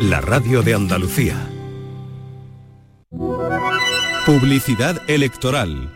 la radio de Andalucía. Publicidad electoral.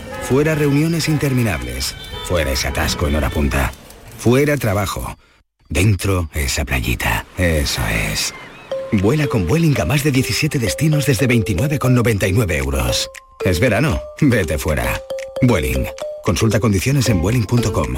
Fuera reuniones interminables. Fuera ese atasco en hora punta. Fuera trabajo. Dentro esa playita. Eso es. Vuela con Vueling a más de 17 destinos desde 29,99 euros. Es verano. Vete fuera. Vueling. Consulta condiciones en vueling.com.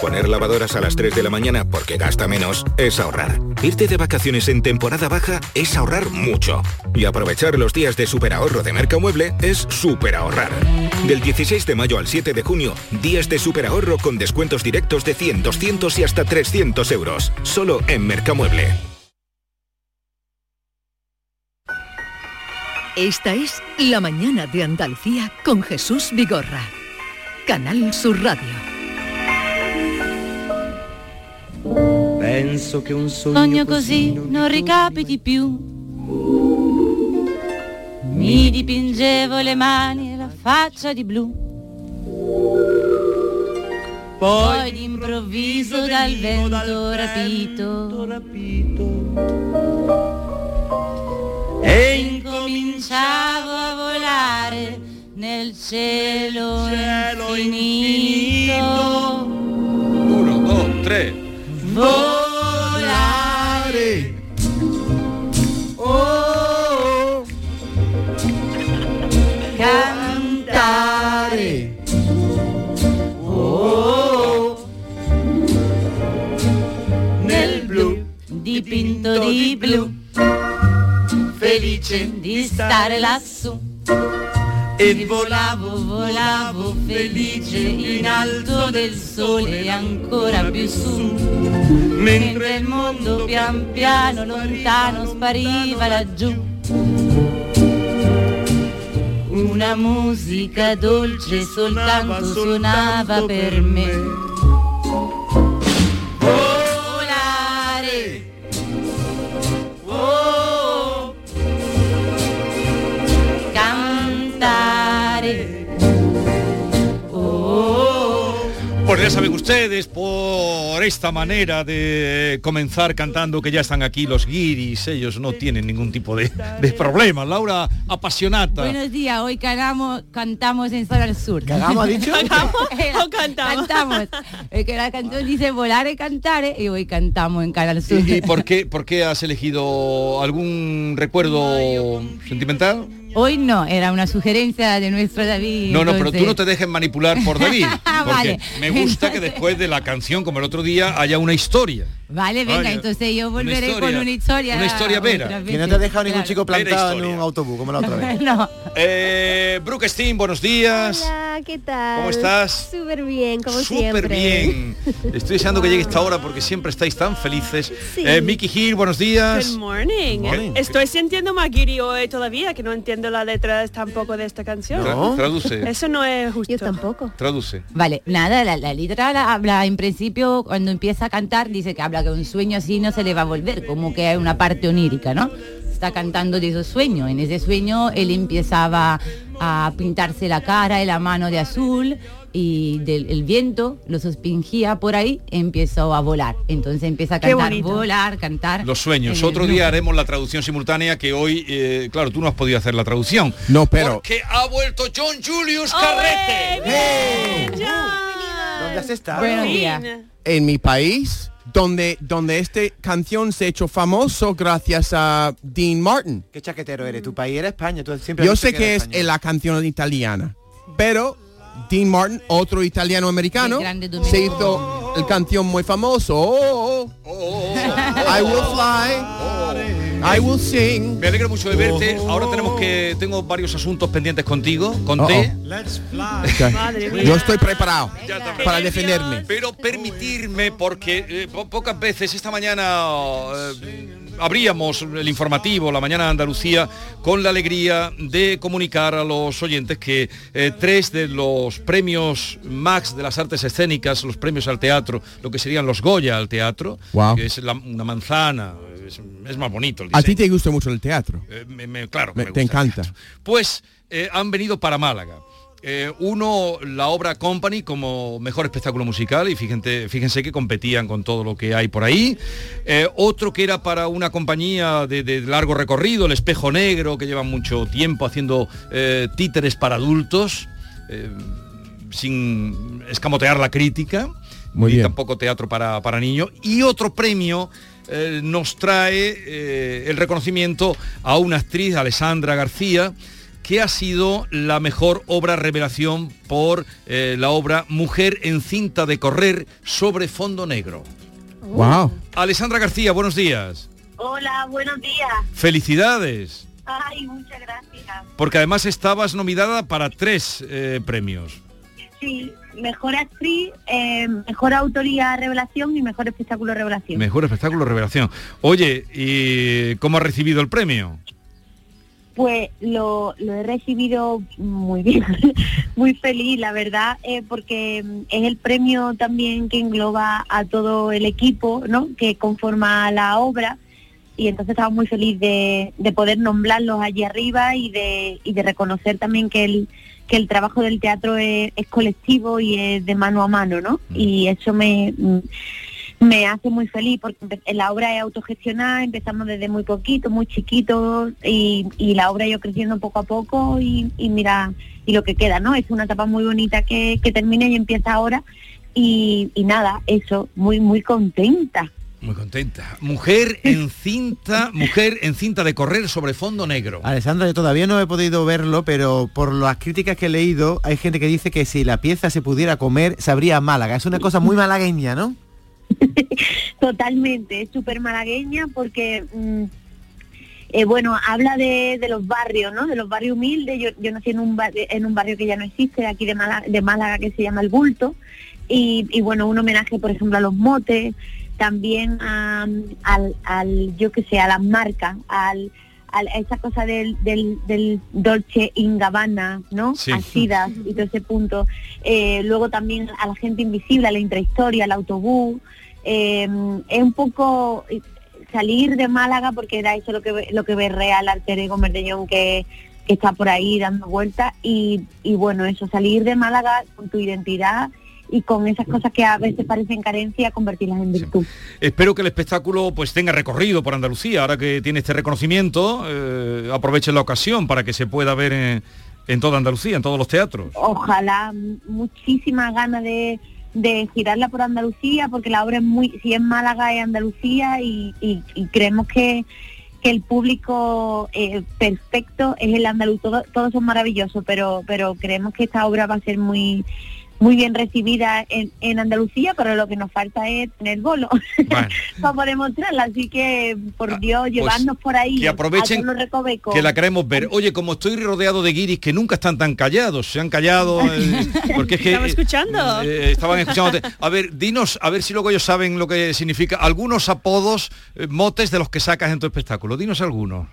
Poner lavadoras a las 3 de la mañana porque gasta menos es ahorrar. Irte de vacaciones en temporada baja es ahorrar mucho. Y aprovechar los días de superahorro de Mercamueble es superahorrar. Del 16 de mayo al 7 de junio, días de superahorro con descuentos directos de 100, 200 y hasta 300 euros. Solo en Mercamueble. Esta es La Mañana de Andalucía con Jesús Vigorra. Canal Sur Radio. Penso che un sogno, sogno così non ricapiti più. Mi dipingevo le mani e la faccia di blu. Poi d'improvviso dal vento rapito, e incominciavo a volare nel cielo, cielo infinito. Uno, due, tre. Volare. Di blu. Felice di stare lassù. E volavo, volavo felice in alto del sole ancora più su. Mentre il mondo pian piano lontano spariva laggiù. Una musica dolce soltanto suonava per me. Ya saben ustedes, por esta manera de comenzar cantando que ya están aquí los guiris, ellos no tienen ningún tipo de, de problema. Laura, apasionata. Buenos días, hoy cantamos, cantamos en Zona al Sur. ¿Cagamos, ha dicho? ¿Cagamos o cantamos? Cantamos. Es que la canción dice volar y cantar y hoy cantamos en Canal Sur. ¿Y, y por, qué, por qué has elegido algún recuerdo sentimental? Hoy no, era una sugerencia de nuestro David. No, no, pero tú no te dejes manipular por David. Porque Vale. me gusta que después de la canción, como el otro día, haya una historia. Vale, venga, Vaya, entonces yo una volveré historia- con una historia. una historia vera. Que no te ha dejado ningún claro. chico plantado en un autobús, como la otra vez. no. Eh, Brooke Steam, buenos días. Hola, ¿qué tal? ¿Cómo estás? Súper bien, como Súper siempre. bien. Estoy deseando que llegue esta hora porque siempre estáis tan felices. Sí. Eh, Mickey Hill, buenos días. Good morning. Good morning. Estoy sintiendo Magiri hoy todavía, que no entiendo la letra tampoco de esta canción. Tra- traduce. Eso no es justo. Yo tampoco. Traduce. Vale, nada, la, la letra la habla en principio cuando empieza a cantar, dice que habla que un sueño así no se le va a volver, como que hay una parte onírica, ¿no? Está cantando de esos sueños. En ese sueño él empezaba a pintarse la cara y la mano de azul y del el viento lo suspingía por ahí, empezó a volar. Entonces empieza a cantar, volar, cantar. Los sueños. Otro día haremos la traducción simultánea que hoy, eh, claro, tú no has podido hacer la traducción. No, pero Porque ha vuelto John Julius Carrete. ¿Dónde has estado? Buenos días. en mi país, donde, donde esta canción se ha hecho famoso gracias a Dean Martin. ¿Qué chaquetero eres? Tu país era España. Tú siempre Yo sé que es en la canción italiana, pero Dean Martin, otro italiano americano, se hizo el canción muy famoso. Oh, oh, oh. I will fly, I will sing. Me alegro mucho de verte. Ahora tenemos que tengo varios asuntos pendientes contigo. Con Oh. Yo estoy preparado para defenderme. Pero permitirme, porque eh, po- pocas veces esta mañana eh, abríamos el informativo, la mañana de Andalucía, con la alegría de comunicar a los oyentes que eh, tres de los premios Max de las artes escénicas, los premios al teatro, lo que serían los Goya al teatro, Wow. que es la- una manzana, es, es más bonito el A ti te gusta mucho el teatro. Eh, me- me- claro, Me- me te encanta. Pues eh, han venido para Málaga. Eh, uno, la obra Company como mejor espectáculo musical y fíjense, fíjense que competían con todo lo que hay por ahí. Eh, otro que era para una compañía de, de largo recorrido, El Espejo Negro, que lleva mucho tiempo haciendo eh, títeres para adultos, sin escamotear la crítica, Muy ni bien. tampoco teatro para, para niños. Y otro premio eh, nos trae eh, el reconocimiento a una actriz, Alessandra García, que ha sido la mejor obra revelación por eh, la obra Mujer en cinta de correr sobre fondo negro. Wow. Alessandra García, buenos días. Hola, buenos días. Felicidades, Ay, muchas gracias. porque además estabas nominada para tres eh, premios. Sí, mejor actriz, eh, mejor autoría revelación y mejor espectáculo revelación. Mejor espectáculo revelación. Oye, ¿y cómo ha recibido el premio? Pues lo, lo he recibido muy bien, muy feliz, la verdad, eh, porque mm, es el premio también que engloba a todo el equipo ¿no? que conforma la obra y entonces estaba muy feliz de, de poder nombrarlos allí arriba y de, y de reconocer también que el, que el trabajo del teatro es, es colectivo y es de mano a mano, ¿no? Y eso me, mm, me hace muy feliz porque empe- la obra es autogestionada, empezamos desde muy poquito, muy chiquito y, y la obra ido creciendo poco a poco y, y mira, y lo que queda, ¿no? Es una etapa muy bonita que, que termina y empieza ahora y, y nada, eso, muy, muy contenta. Muy contenta. Mujer en cinta, mujer en cinta de correr sobre fondo negro. Alessandra, yo todavía no he podido verlo, pero por las críticas que he leído, hay gente que dice que si la pieza se pudiera comer, sabría a Málaga. Es una cosa muy malagueña, ¿no? Totalmente, es súper malagueña porque, mm, eh, bueno, habla de, de los barrios, ¿no? De los barrios humildes. Yo, yo nací en un, bar- en un barrio que ya no existe, de aquí de Málaga, de Málaga que se llama El Bulto. Y, y, bueno, un homenaje, por ejemplo, a los motes, también a, al, al, yo que sé, a las marcas, al, al- a esa cosa del, del, del Dolce in Gabbana, ¿no? Sí. A Sidas y todo ese punto. Eh, luego también a la gente invisible, a la intrahistoria, al autobús. Eh, es un poco eh, salir de Málaga porque era eso lo que ve- lo que ve real alter ego Merdellón que, que está por ahí dando vueltas y, y bueno eso salir de Málaga con tu identidad y con esas cosas que a veces parecen carencia convertirlas en virtud. Espero que el espectáculo pues tenga recorrido por Andalucía. Ahora que tiene este reconocimiento, eh, aprovechen la ocasión para que se pueda ver en, en toda Andalucía, en todos los teatros. Ojalá, muchísimas ganas de, de girarla por Andalucía, porque la obra es muy, si es Málaga es Andalucía y, y- y creemos que, que el público eh, perfecto es el andaluz, Todo- todos son maravillosos, pero, pero creemos que esta obra va a ser muy muy bien recibida en, en Andalucía, pero lo que nos falta es tener bolo para demostrarla. Así que, por Dios, llevarnos por ahí Ah, que aprovechen a que la queremos ver. Oye, como estoy rodeado de guiris que nunca están tan callados, se han callado eh, porque es que Estaba eh, escuchando. eh, estaban escuchando. A ver, dinos, a ver si luego ellos saben lo que significa algunos apodos, eh, motes de los que sacas en tu espectáculo. Dinos algunos.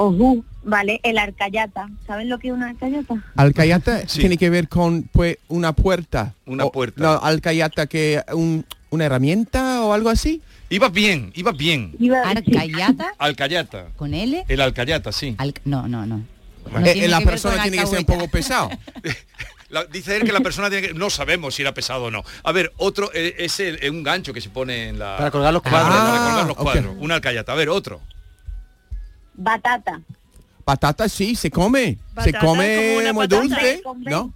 Ojú, vale, el arcayata. ¿Saben lo que es una arcayata? Alcayata tiene que ver con pues una puerta. Una O- puerta. No, alcayata que un- una herramienta o algo así. Ibas bien, ibas bien. Arcayata Alcayata. con L. El alcayata, sí. no, no, no. Bueno. Eh, eh, la persona tiene que ser un poco pesado. La- dice él que la persona tiene que... No sabemos si era pesado o no. A ver, otro eh, es el- eh, un gancho que se pone en la... Para colgar los Ah, cuadros. para colgar los ok. cuadros. Una alcayata. A ver, otro. Batata. Patata sí, se come. se Batata como come una muy dulce, ¿no?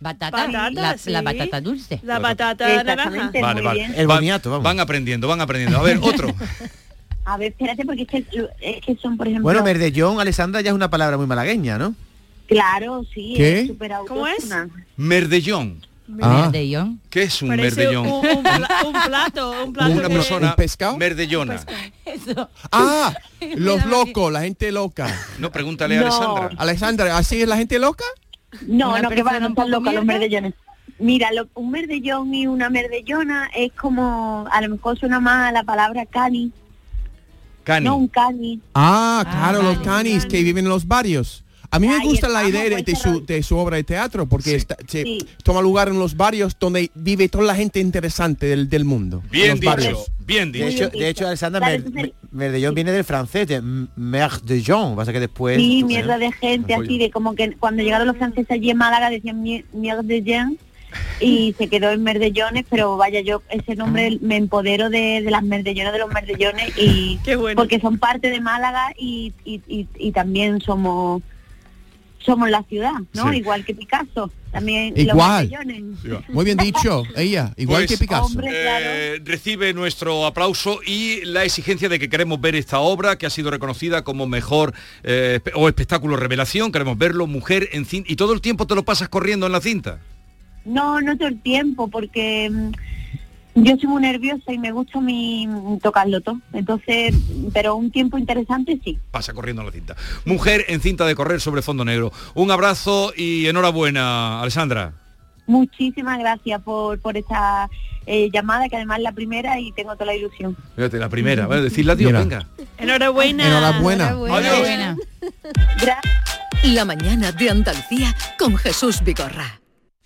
Batata, Batata, la, sí. la batata dulce. La batata naranja. Vale, vale. El boniato, vamos. Van aprendiendo, van aprendiendo. A ver, otro. A ver, espérate, porque es que, es que son, por ejemplo... Bueno, merdellón, Alessandra, ya es una palabra muy malagueña, ¿no? Claro, sí, ¿Qué? es súper ¿Cómo es? Merdellón. Ah. Merdellón. ¿Qué es un Parece merdellón? un, un pla- un plato, un plato Una de- persona ¿Un pescado? merdellona. Eso. Ah, los locos, la gente loca. No, pregúntale a No. Alessandra. Alexandra, ¿así es la gente loca? No, Una no, que van, persona no un están locos los mierda. merdellones. Mira, lo- un merdellón y una merdellona es como, a lo mejor suena más a la palabra cani, Cani. no un cani. Ah, Ah, claro, los vale, canis que viven en los barrios. A mí me Ahí gusta la idea de, de su, de su obra de teatro porque Sí. está- se Sí. toma lugar en los barrios donde vive toda la gente interesante del, del mundo. en Bien los dicho, barrios. bien De dicho. hecho, de hecho Alessandra, mer- entonces- merdellón viene del francés, de merdellón. Pasa que después... Sí, pues, mierda de gente, Oye. así de como que cuando llegaron los franceses allí en Málaga decían mier- mierda de gens y se quedó en merdellones, pero vaya, yo ese nombre me empodero de, de las merdellones de los merdellones y Qué bueno. porque son parte de Málaga y, y, y, y también somos somos la ciudad, ¿no? Sí. Igual que Picasso, también Igual. los. Muy bien dicho, ella, igual Pues, que Picasso. hombre. Eh, recibe nuestro aplauso y la exigencia de que queremos ver esta obra que ha sido reconocida como mejor eh, o espectáculo revelación. Queremos verlo, mujer en cinta. Y todo el tiempo te lo pasas corriendo en la cinta. No, no todo el tiempo, porque mm, yo soy muy nerviosa y me gusta mi tocarlo todo. Entonces, pero un tiempo interesante sí. Pasa corriendo en la cinta. Mujer en cinta de correr sobre fondo negro. Un abrazo y enhorabuena, Alessandra. Muchísimas gracias por, por esta eh, llamada, que además es la primera y tengo toda la ilusión. Fíjate, la primera. Bueno, decirle adiós, Mira. venga. Enhorabuena. Enhorabuena. Enhorabuena. Gra- La mañana de Andalucía con Jesús Vigorra.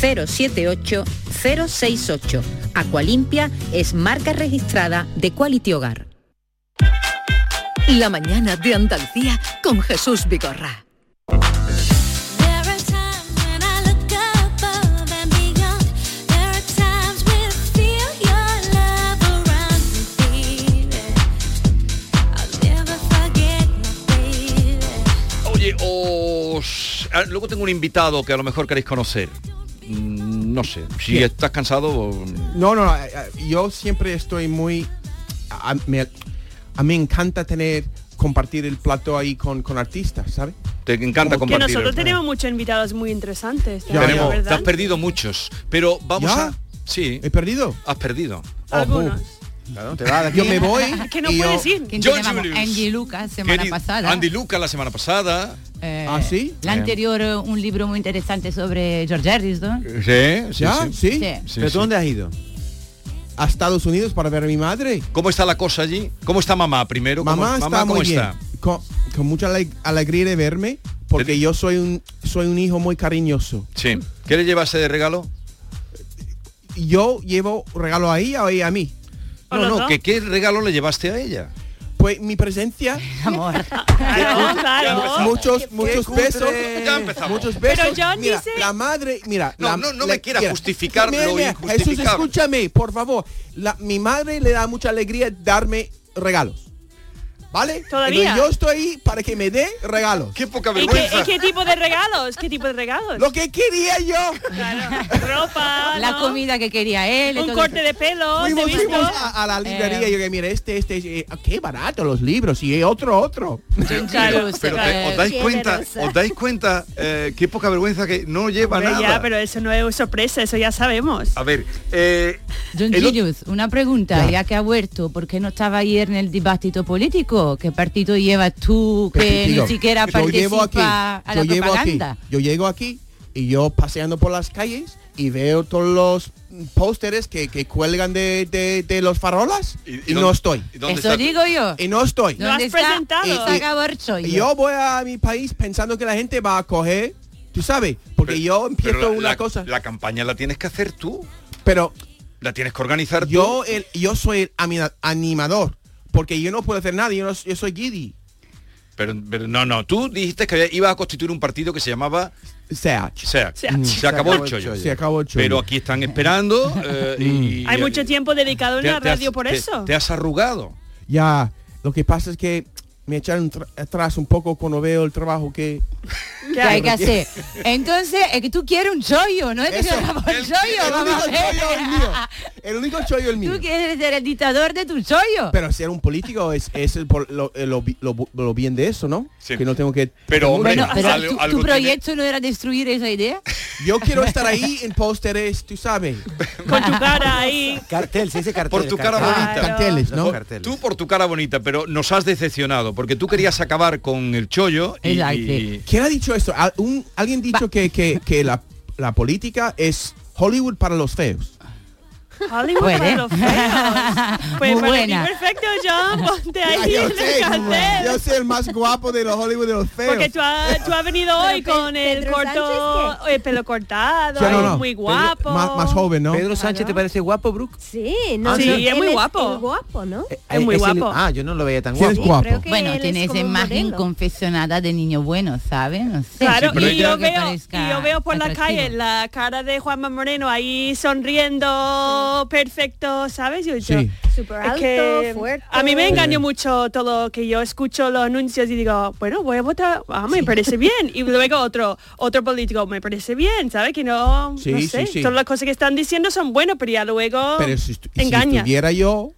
078 068. Aqualimpia es marca registrada de Quality Hogar. La mañana de Andalucía con Jesús Vigorra. Oye, os... ah, luego tengo un invitado que a lo mejor queréis conocer. No sé, si ¿Qué? estás cansado... No, no, eh, eh, yo siempre estoy muy... A, a- me, a mí me encanta tener, compartir el plato ahí con, con artistas, ¿sabes? Te encanta Que compartir. nosotros tenemos muchos invitados muy interesantes. Ya, te ¿verdad? has perdido muchos, pero vamos ¿Ya? a... Sí. ¿He perdido? Has perdido. Algunos. Claro, te vas de aquí. Yo me voy. Que no y yo- puedes ir. Angie Lucas, semana Querido- pasada. Andy Luca la semana pasada. Eh, ¿Ah, sí? La anterior, eh, un libro muy interesante sobre George Harrison. Sí, sí, ¿Ya? sí. ¿Sí? Sí. ¿Pero sí. tú dónde has ido? A Estados Unidos para ver a mi madre. ¿Cómo está la cosa allí? ¿Cómo está mamá primero? ¿Cómo- Mamá está ¿cómo muy bien. está? Con, con mucha ale- alegría de verme, porque yo soy un, soy un hijo muy cariñoso. Sí. ¿Qué le llevaste de regalo? Yo llevo regalo a ella o ella a mí. ¿O No, no, que qué regalo le llevaste a ella. Pues mi presencia, Amor. Claro, claro. muchos, muchos besos, Ya empezamos. muchos besos. Pero John mira, dice- la madre, mira, No, la- no, no la- me quiera mira, justificar mira, lo mira, Jesús, escúchame, por favor. La- mi madre le da mucha alegría darme regalos. ¿Vale? ¿Todavía? Entonces, yo estoy ahí para que me dé regalos. Qué poca ¿Y qué, vergüenza. y qué tipo de regalos? ¿Qué tipo de regalos? Lo que quería yo. Claro, ropa, La comida que quería él. un todo corte eso. de pelo, a, a la librería Eh. y yo que mira, este, este, eh, qué barato los libros y otro, otro. Claro, Pero claro. te- os dais Qué cuenta, generosa. os dais cuenta eh, qué poca vergüenza que no lleva Hombre, nada. ya, pero eso no es sorpresa, eso ya sabemos. A ver, eh, John el o- Gillius, una pregunta, Ya. ya que ha vuelto, ¿por qué no estaba ayer en el dibatito político? ¿Qué partido llevas tú que Digo, ni siquiera yo llevo aquí, participa yo llevo aquí, yo llego aquí y yo paseando por las calles y veo todos los pósteres que, que cuelgan de, de- de los farolas y, y no dónde- estoy. y dónde Eso está- digo yo. Y no estoy. Lo has ¿Dónde está? presentado. Y- yo voy a mi país pensando que la gente va a coger, tú sabes, porque pero- yo empiezo pero la- una la- cosa, La campaña la tienes que hacer tú. pero La tienes que organizar tú. yo el, yo soy el animador, porque yo no puedo hacer nada, yo, no- yo soy Giddy. Pero, pero no, no, tú dijiste que ibas a constituir un partido que se llamaba Sea, SEAC. SEAC. Se acabó el chollo. se acabó el chollo. Pero aquí están esperando eh, y, Hay y- mucho tiempo dedicado en te- la te has- radio por te- eso. Te has arrugado. Ya, lo que pasa es que me echaron atrás un poco cuando veo el trabajo que... ¿Qué hay que hacer? Entonces, es que tú quieres un chollo, no es que se acabó el el- chollo, vamos único a ver. El único chollo el mío. Tú quieres ser el dictador de tu chollo. Pero ser un político es, es el, por- lo, eh, lo, lo- lo bien de eso, ¿no? Que no tengo que... Pero, hombre, Bueno, pero algo- tu, algo tu tiene- proyecto no era destruir esa idea. Yo quiero estar ahí en pósteres, tú sabes. Con tu cara ahí. Cartel, se dice cartel. Por tu cara cartel. bonita. Carteles, ¿no? Carteles. Tú por tu cara bonita, pero nos has decepcionado, porque tú querías acabar con el chollo y, y- ¿Quién ha dicho esto? Al- un- alguien ha dicho que, que, que la, la política es Hollywood para los feos. Hollywood Puede. para los feos. Pues Muy para ti buena. perfecto, John. Ponte ahí yo, en el sé, cartel. yo soy el más guapo de los Hollywood de los feos. Porque tú has, tú has venido hoy Pero Pe- con el Pedro corto, Sánchez, el pelo cortado, Sí, no, no. muy Pedro- guapo. más, más joven, ¿no? ¿Pedro Sánchez te parece guapo, Brooke? Sí, no, Ah, sí, no, es muy guapo. el guapo, ¿no? Es muy el- guapo. ah, yo no lo veía tan Sí, es guapo. Bueno, es tiene esa imagen modelo. confesionada de niño bueno, ¿sabes? No sé. Claro, y yo veo, y yo veo por la calle la cara de Juanma Moreno ahí sonriendo perfecto, ¿sabes? Yo, Sí. Súper es alto, que fuerte. a mí me engañó mucho todo que yo escucho los anuncios y digo, bueno, voy a votar, ah, me parece bien. Y luego otro otro político, me parece bien, ¿sabes? Que no, Sí, no sé, sí. todas las cosas que están diciendo son buenas, pero ya luego Pero si, estu- si engaña. estuviera yo,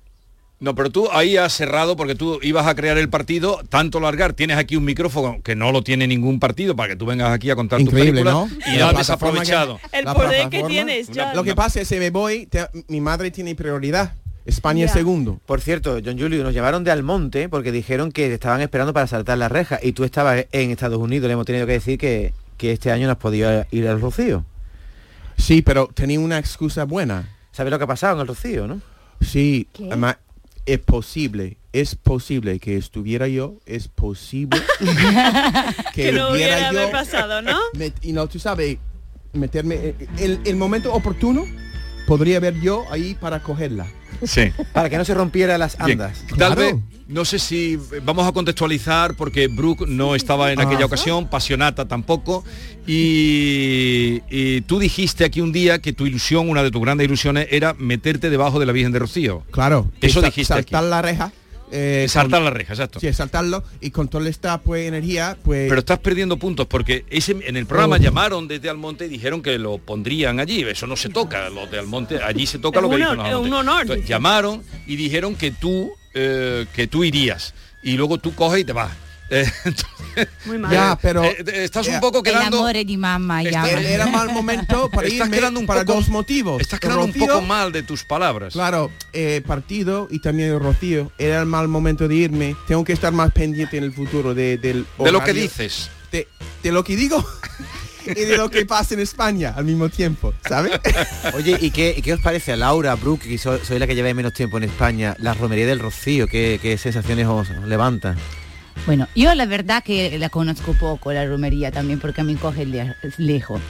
No, pero tú ahí has cerrado porque tú ibas a crear el partido, tanto largar, tienes aquí un micrófono que no lo tiene ningún partido para que tú vengas aquí a contar Increíble, tu película ¿no? y lo has desaprovechado. el poder que tienes, John. lo que pasa es que me voy, te- mi madre tiene prioridad. España es Ya. segundo. Por cierto, John Julio, nos llevaron de Almonte porque dijeron que estaban esperando para saltar la reja y tú estabas en Estados Unidos. Le hemos tenido que decir que, que este año no has podido ir al Rocío. Sí, pero tenía una excusa buena. ¿Sabes lo que ha pasado en el Rocío, no? Sí, ¿Qué? además, es posible, es posible que estuviera yo, es posible que, que no hubiera yo, pasado, ¿no? met- y no, tú sabes, meterme, eh, el, el momento oportuno podría haber yo ahí para cogerla. Sí. Para que no se rompiera las Bien, andas. Tal vez, no sé si vamos a contextualizar porque Brooke no estaba en aquella Ah. ocasión, Pasionata tampoco, y, y tú dijiste aquí un día que tu ilusión, una de tus grandes ilusiones, era meterte debajo de la Virgen de Rocío. Claro. Eso dijiste aquí. Saltar la reja. Eh, Saltar con- la reja, exacto. Sí, saltarlo y con toda esta pues energía, pues Pero estás perdiendo puntos porque ese, en el programa Oh. llamaron desde Almonte y dijeron que lo pondrían allí. Eso no se toca, los de Almonte, allí se toca lo que un dicen hon- los es un Almonte. honor, Entonces, dice. llamaron y dijeron que tú eh, que tú irías y luego tú coges y te vas. Eh, entonces, Muy mal. Ya, pero- eh, eh, estás un poco El quedando amor de mamá ya. Era, era mal momento para Estás irme quedando un para poco- dos motivos. estás quedando un poco mal de tus palabras. Claro, eh, partido y también Rocío. Era el mal momento de irme. Tengo que estar más pendiente en el futuro de, del De lo que dices. De, de lo que digo y de lo que pasa en España al mismo tiempo, ¿sabes? Oye, ¿y qué, y qué os parece a Laura, Brooke, que so- soy la que lleva menos tiempo en España, la romería del Rocío? ¿Qué, qué sensaciones os levanta? Bueno, yo la verdad que la conozco poco, la romería también, porque a mí coge le- lejos.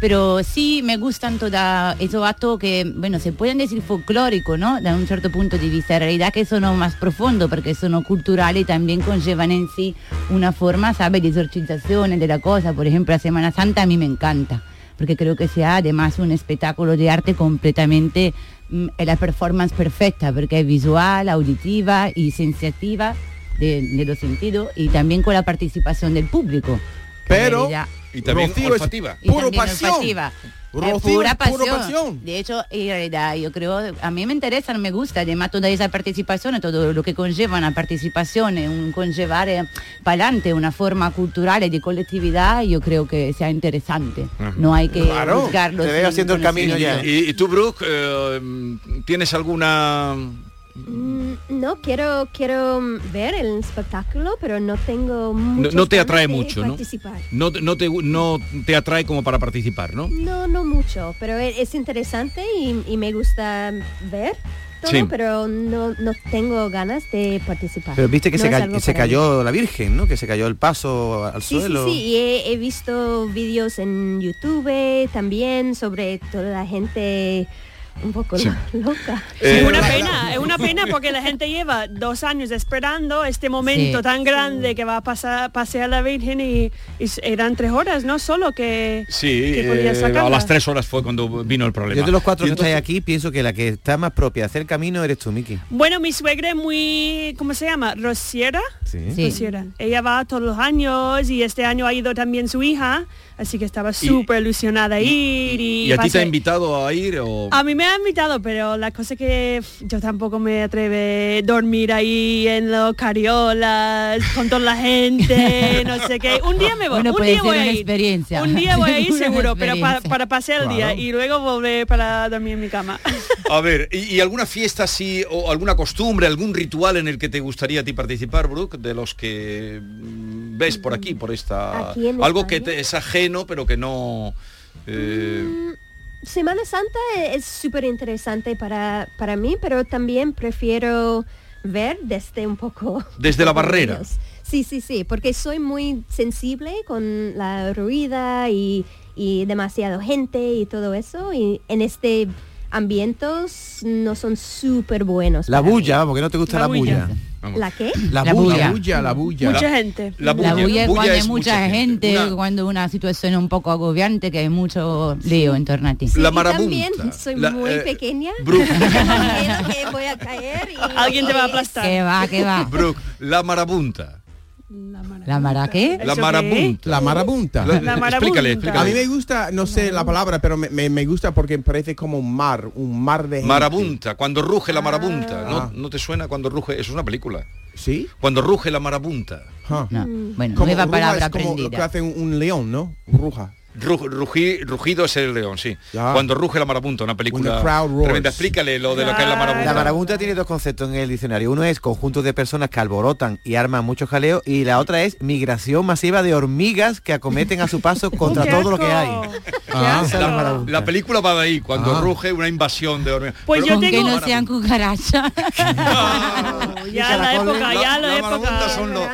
Pero sí me gustan todos esos actos que, bueno, se pueden decir folclórico, ¿no? Da un cierto punto de vista. En realidad que son más profundos porque son culturales y también conllevan en sí una forma, ¿sabes? De exorcización de la cosa. Por ejemplo, la Semana Santa a mí me encanta porque creo que sea además un espectáculo de arte completamente mm, la performance perfecta, porque es visual, auditiva y sensitiva de, de los sentidos y también con la participación del público. Pero Y también Rocío es olfativa. y puro también pasión. olfativa. Rocío pura pasión. pasión. De hecho, en realidad, yo creo, a mí me interesa, me gusta, además toda esa participación, todo lo que conlleva una participación, un conllevar para adelante una forma cultural y de colectividad, yo creo que sea interesante. No hay que Claro, juzgarlo. te veo haciendo el camino ya. ¿Y, y tú, Brooke, eh, tienes alguna No, quiero, quiero mm, ver el espectáculo, pero no tengo no, te atrae mucho, ¿no? No, te- no te no te atrae como para participar, ¿no? No, no mucho, pero e- es interesante y, y me gusta ver todo, Sí. pero no, no tengo ganas de participar. Pero viste que No se, ca- se mí. cayó la Virgen, ¿no? Que se cayó el paso al Sí, sí, suelo. sí, y he, he visto vídeos en YouTube también sobre toda la gente un poco Sí. loca. es una pena, es una pena porque la gente lleva dos años esperando este momento Sí. tan grande que va a pasar pasear la Virgen y, eran tres horas, no solo que, Sí, que podía eh, a las tres horas fue cuando vino el problema. Yo de los cuatro que estáis aquí pienso que la que está más propia de hacer camino eres tú, Miki. Bueno, mi suegra es muy, ¿cómo se llama? Rociera. Sí. Rociera. Ella va todos los años y este año ha ido también su hija, así que estaba súper ilusionada a ir. Y, ¿Y a ti te ha invitado a ir o...? A mí me ha invitado, pero la cosa que pf, yo tampoco me atreve a dormir ahí en los cariolas con toda la gente, no sé qué. Un día me voy, Bueno, un puede día ser voy a ir. experiencia. Un día voy a ir seguro, pero pa- para pasear el día y luego volver para dormir en mi cama. A ver, ¿y, y alguna fiesta así o alguna costumbre, algún ritual en el que te gustaría a ti participar, Brooke, de los que ves por aquí, por esta... Aquí Algo que te- es ajeno, pero que no... eh, Mm, Semana Santa es súper interesante para, para mí, pero también prefiero ver desde un poco... Desde la barrera. menos. Sí, sí, sí, porque soy muy sensible con la ruida y, y demasiado gente y todo eso, y en este ambientos no son súper buenos. La bulla, vamos, que no te gusta La la, bulla. bulla. ¿La qué? La, La bulla. La bulla. la bulla. Mucha gente. la bulla, La bulla es bulla cuando hay es mucha gente, Una- cuando una situación es un poco agobiante, que hay mucho lío en torno a ti. La y también marabunta. soy La, muy eh, pequeña. Brooke. Que voy a caer y Alguien te va a aplastar. Que va, que va. Brooke, la marabunta. ¿La mara qué? La marabunta. La marabunta. La- La marabunta. explícale, A explícale. mí me gusta, no sé la palabra, pero me, me- me gusta porque parece como un mar, un mar de gente. Marabunta, cuando ruge la marabunta. Ah. ¿No, ¿No te suena cuando ruge? Eso es una película. ¿Sí? Cuando ruge la marabunta. Ah. No, bueno, Como nueva ruja palabra es como lo que aprendida. hace un, un león, ¿no? Ruja. Ru- rugi- rugido es el león, sí. Ya. Cuando ruge la marabunta, una película tremenda. Explícale lo de lo que es la marabunta. La marabunta tiene dos conceptos en el diccionario. Uno es conjunto de personas que alborotan y arman mucho jaleo y la otra es migración masiva de hormigas que acometen a su paso contra ¡Qué todo lo que hay. Ah. La. La película va de ahí, cuando Ah. ruge una invasión de hormigas. Pues yo Con que tengo- no sean cucarachas. Ya la época, ya la, marabunta época. son los-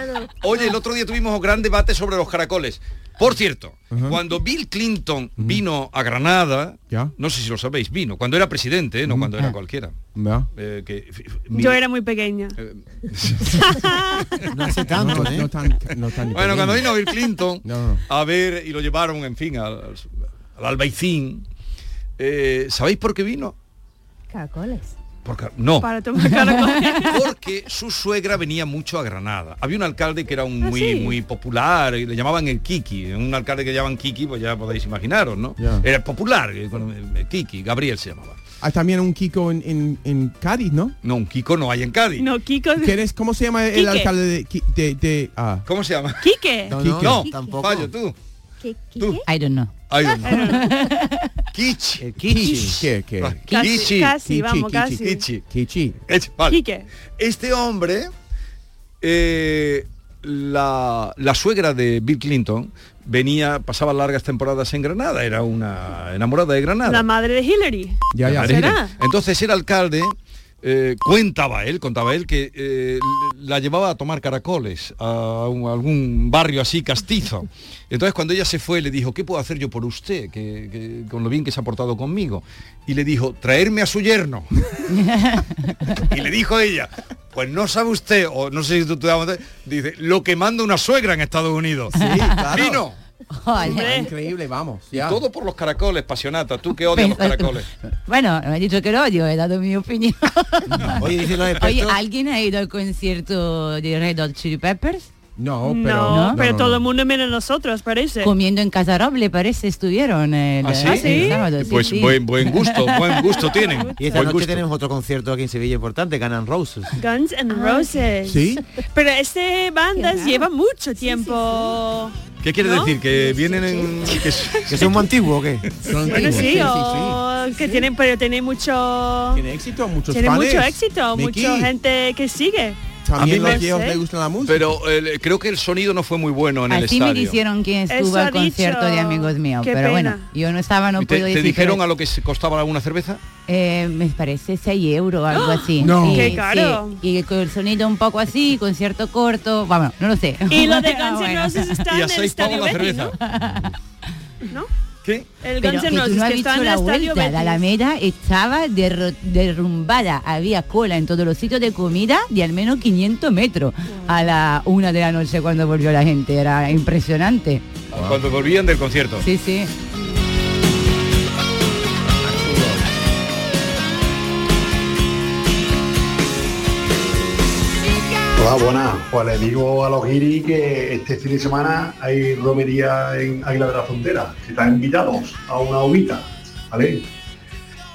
Oye, el otro día tuvimos un gran debate sobre los caracoles. Por cierto, cuando Bill Clinton vino a Granada, Ya. no sé si lo sabéis, vino, cuando era presidente, ¿eh? no cuando era cualquiera. ¿Ya? Eh, que- mi- Yo era muy pequeña. eh, No hace tanto, No, ¿eh? no tan, no tan Bueno, cuando vino Bill Clinton No, no. a ver y lo llevaron, en fin, al, al Albaicín, eh, ¿sabéis por qué vino? Caracoles. Por car- no. Para tomar caracoles. Porque su suegra venía mucho a Granada. Había un alcalde que era un Ah, muy, sí. muy popular, y le llamaban el Kiki. Un alcalde que llamaban Kiki, pues ya podéis imaginaros, ¿no? Era popular, eh, eh, Kiki, Gabriel se llamaba. Hay también un Kiko en, en, en Cádiz, ¿no? No, un Kiko no hay en Cádiz. No, Kiko. ¿Quién es- ¿Cómo se llama el Quique. alcalde de, de, de- ah, ¿Cómo se llama? Quique. No, No, no, tampoco. fallo tú. ¿Qué, qué, Tú. qué? I don't know. Ay, Dios mío. Kichi. Kichi. Kichi. casi, Kichi, vamos, Kichi, casi. Este hombre, eh, la, la suegra de Bill Clinton venía, pasaba largas temporadas en Granada, era una enamorada de Granada. La madre de Hillary. Ya, ya. Entonces el alcalde eh, contaba él, contaba él que eh, la llevaba a tomar caracoles a, un- a algún barrio así castizo. Entonces cuando ella se fue le dijo, ¿qué puedo hacer yo por usted? Que, que- con lo bien que se ha portado conmigo. Y le dijo, traerme a su yerno. y le dijo ella, pues no sabe usted, o no sé si tú te das dice, lo que manda una suegra en Estados Unidos. Sí, claro. Vino. Oye. Increíble, vamos. Y Ya. todo por los caracoles, pasionata. Tú que odias los Pero- caracoles. Bueno, no he dicho que lo odio, he dado mi opinión. Oye, dicen los Oye, expertos. ¿alguien ha ido al concierto de Red Hot Chili Peppers? No, No, pero... ¿no? pero no, todo no. el mundo menos nosotros, parece. Comiendo en Casa Roble, parece, estuvieron el, ¿Ah, sí? ¿Ah, el sí? sábado. sí, Pues sí. Buen, buen gusto, buen gusto tienen. Y esta Buen noche gusto. tenemos otro concierto aquí en Sevilla importante, Ganan Roses. Guns N' Roses. ¿Sí? Pero este bandas raro. lleva mucho tiempo. ¿Qué quiere ¿No? decir? ¿Que vienen en...? que es- ¿Que son muy antiguos o qué? Son Bueno, sí, o que tienen, pero tiene mucho, Tiene éxito, muchos tiene fans. mucho éxito, mucha gente que sigue. También A mí los me- viejos le gusta la música. Pero eh, creo que el sonido no fue muy bueno en el Así me estadio. dijeron que Eso estuvo al concierto dicho. de amigos míos, Qué pero bueno, yo no estaba, no ¿Y ¿Te, puedo te decir. dijeron pero, a lo que se costaba una cerveza? eh, me parece 6 euros o algo así. No. ¡Qué sí. caro! Y con el sonido un poco así, concierto corto, vamos, no lo sé. Y lo de Guns Ah, N'. Roses está a en el estadio. ¿No? ¿Qué? El Guns N' Roses que en el este la estadio vuelta, la. Alameda estaba derrumbada, había cola en todos los sitios de comida de al menos 500 metros a la una de la noche cuando volvió la gente, era impresionante. Cuando volvían del concierto. Sí, sí. Hola, buenas. Pues le digo a los guiris que este fin de semana hay romería en Águila de la Frontera, que están invitados a una ovita, ¿vale?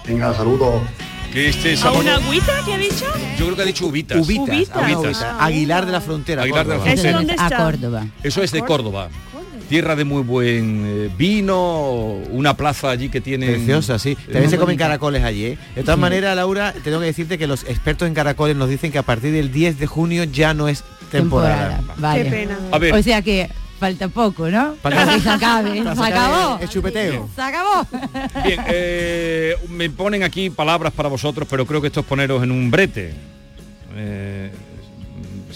Venga, saludos. Que este ¿A una agüita que ha dicho? Yo creo que ha dicho. Ubitas, Ubitas. a una Ubitas. ubita. Aguilar de la Frontera. Aguilar de la Córdoba. ¿Eso Frontera. dónde A está? Córdoba. Eso es de Córdoba. Tierra de muy buen eh, vino, una plaza allí que tiene... Preciosa, sí. También se comen caracoles allí, ¿eh? De todas maneras, Laura, tengo que decirte que los expertos en caracoles nos dicen que a partir del 10 de junio ya no es temporada. Temporada. Vale. Qué pena. A ver. O sea que falta poco, ¿no? Para que- se acabe. Se acabó. el- el chupeteo. Se acabó. Bien, eh, me ponen aquí palabras para vosotros, pero creo que esto es poneros en un brete. Eh,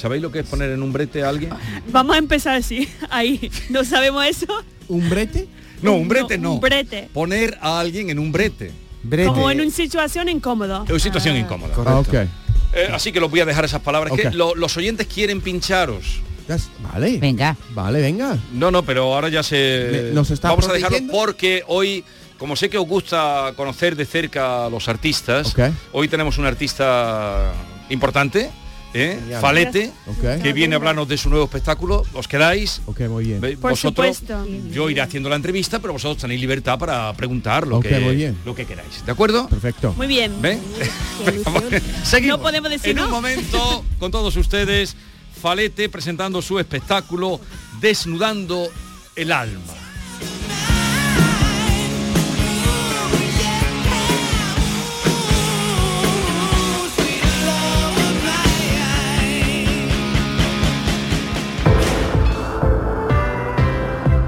¿Sabéis lo que es poner en un brete a alguien? Vamos a empezar así, ahí. ¿No sabemos eso? ¿Un brete? No, un brete no. Un brete. Poner a alguien en un brete. Brete. Como en una situación incómoda. Es una situación incómoda. Ah, ok. Eh, así que los voy a dejar esas palabras. Que lo- los oyentes quieren pincharos. Vale. Venga. Vale, venga. No, no, pero ahora ya se... Nos está Vamos a dejarlo porque hoy, como sé que os gusta conocer de cerca a los artistas, Ok. hoy tenemos un artista importante, ¿eh? Falete, que viene a hablarnos de su nuevo espectáculo. ¿Os quedáis? Ok, muy bien. Ve- Por vosotros, supuesto. yo iré haciendo la entrevista, pero vosotros tenéis libertad para preguntar lo, que, muy bien. lo que queráis. ¿De acuerdo? Perfecto. Muy bien. ¿Ven? Seguimos. No podemos decir en un momento con todos ustedes, Falete presentando su espectáculo Desnudando el alma.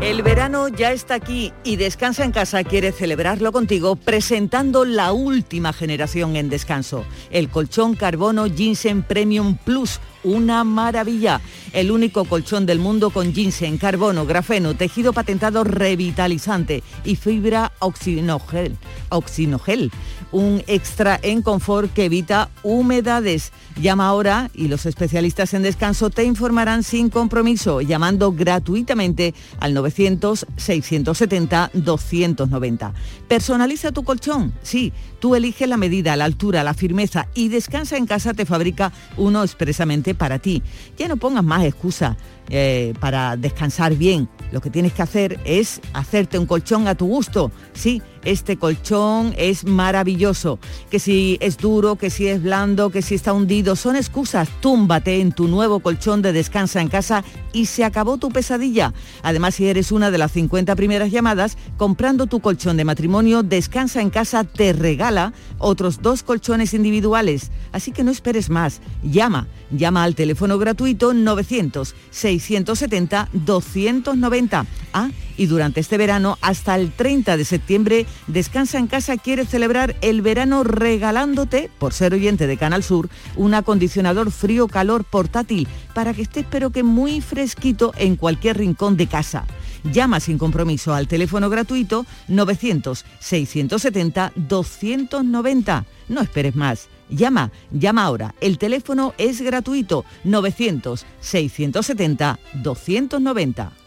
El verano ya está aquí y Descansa en Casa quiere celebrarlo contigo presentando la última generación en descanso, el colchón carbono Ginseng Premium Plus, una maravilla. El único colchón del mundo con ginseng, carbono, grafeno, tejido patentado revitalizante y fibra oxinogel. oxinogel un extra en confort que evita humedades. Llama ahora y los especialistas en descanso te informarán sin compromiso, llamando gratuitamente al 900-670-290. Personaliza tu colchón, sí, tú eliges la medida, la altura, la firmeza y Descansa en casa te fabrica uno expresamente para ti. Ya no pongas más excusas eh, para descansar bien. Lo que tienes que hacer es hacerte un colchón a tu gusto. Sí, este colchón es maravilloso. Que si es duro, que si es blando, que si está hundido, son excusas. Túmbate en tu nuevo colchón de descansa en casa y se acabó tu pesadilla. Además, si eres una de las 50 primeras llamadas, comprando tu colchón de matrimonio, Descansa en casa te regala otros dos colchones individuales. Así que no esperes más. Llama, llama al teléfono gratuito 900 670 290. Ah, y durante este verano, hasta el 30 de septiembre, Descansa en casa quiere celebrar el verano regalándote, por ser oyente de Canal Sur, un acondicionador frío-calor portátil para que estés pero que muy fresquito en cualquier rincón de casa. Llama sin compromiso al teléfono gratuito 900-670-290. No esperes más. Llama, llama ahora. El teléfono es gratuito 900-670-290.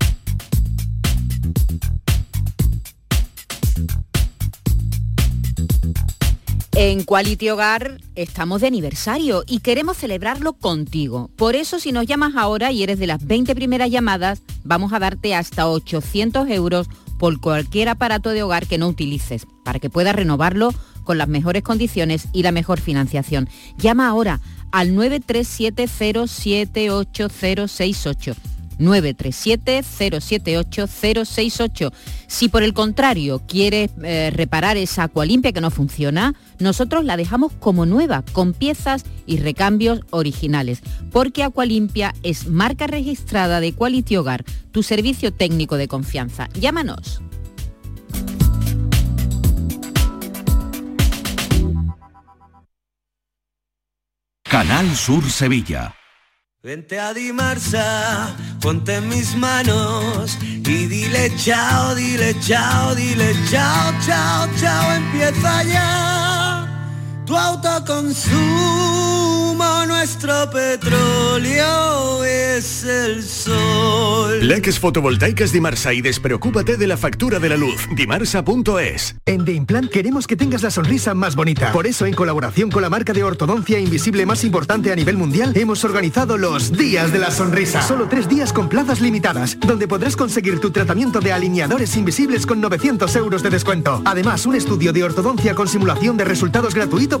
En Quality Hogar estamos de aniversario y queremos celebrarlo contigo. Por eso si nos llamas ahora y eres de las 20 primeras llamadas, vamos a darte hasta 800 euros por cualquier aparato de hogar que no utilices, para que puedas renovarlo con las mejores condiciones y la mejor financiación. Llama ahora al 937078068. 937-078-068. Si por el contrario quieres eh, reparar esa agua limpia que no funciona, nosotros la dejamos como nueva, con piezas y recambios originales, porque Limpia es marca registrada de Quality Hogar, tu servicio técnico de confianza. Llámanos. Canal Sur Sevilla. Vente a Dimarsa, ponte mis manos y dile chao, dile chao, dile chao, chao, chao, empieza ya tu autoconsumo, nuestro petróleo es el sol. Leques fotovoltaicas Dimarsa y despreocúpate de la factura de la luz. Dimarsa.es. En The Implant queremos que tengas la sonrisa más bonita. Por eso, en colaboración con la marca de ortodoncia invisible más importante a nivel mundial, hemos organizado los Días de la Sonrisa. Solo tres días con plazas limitadas, donde podrás conseguir tu tratamiento de alineadores invisibles con 900 euros de descuento. Además, un estudio de ortodoncia con simulación de resultados gratuito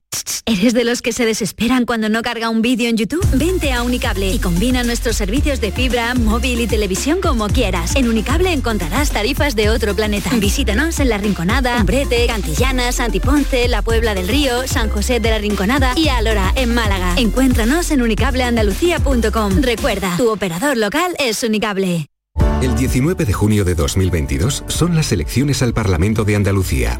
¿Eres de los que se desesperan cuando no carga un vídeo en YouTube? Vente a Unicable y combina nuestros servicios de fibra, móvil y televisión como quieras. En Unicable encontrarás tarifas de otro planeta. Visítanos en La Rinconada, Umbrete, Cantillana, Santiponce, La Puebla del Río, San José de la Rinconada y Alora, en Málaga. Encuéntranos en unicableandalucía.com. Recuerda, tu operador local es Unicable. El 19 de junio de 2022 son las elecciones al Parlamento de Andalucía.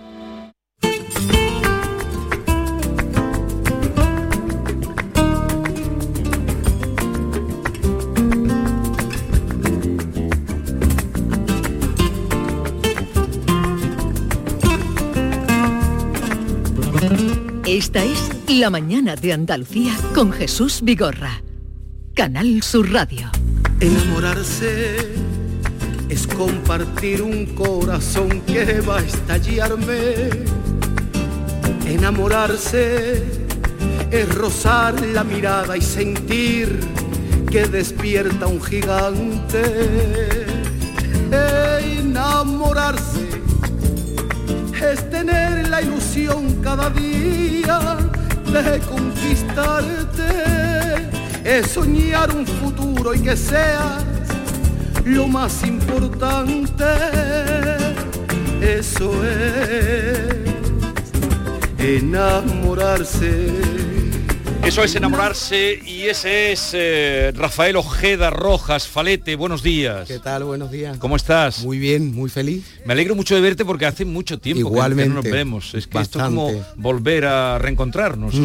La mañana de Andalucía con Jesús Vigorra. Canal Sur Radio. Enamorarse es compartir un corazón que va a estallarme. Enamorarse es rozar la mirada y sentir que despierta un gigante. Enamorarse es tener la ilusión cada día de conquistarte, es soñar un futuro y que seas lo más importante. Eso es enamorarse. Eso es enamorarse y ese es eh, Rafael Ojeda Rojas Falete. Buenos días. ¿Qué tal? Buenos días. ¿Cómo estás? Muy bien, muy feliz. Me alegro mucho de verte porque hace mucho tiempo que- Igualmente. que no nos vemos. Es que esto es como volver a reencontrarnos.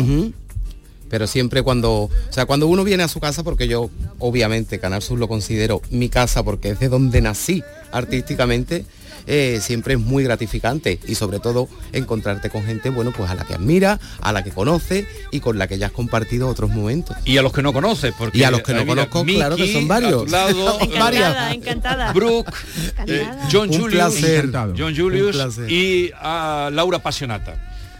Pero siempre cuando, o sea, cuando uno viene a su casa, porque yo obviamente Canal Sur lo considero mi casa porque es de donde nací artísticamente, eh, siempre es muy gratificante y sobre todo encontrarte con gente, bueno, pues a la que admira, a la que conoce y con la que ya has compartido otros momentos. Y a los que no conoces, porque Y a los que no mira, conozco, claro que son varios. lado, Encantada, encantada. Brooke, eh, John Un Julius, placer. John Julius placer. y a Laura Pasionata.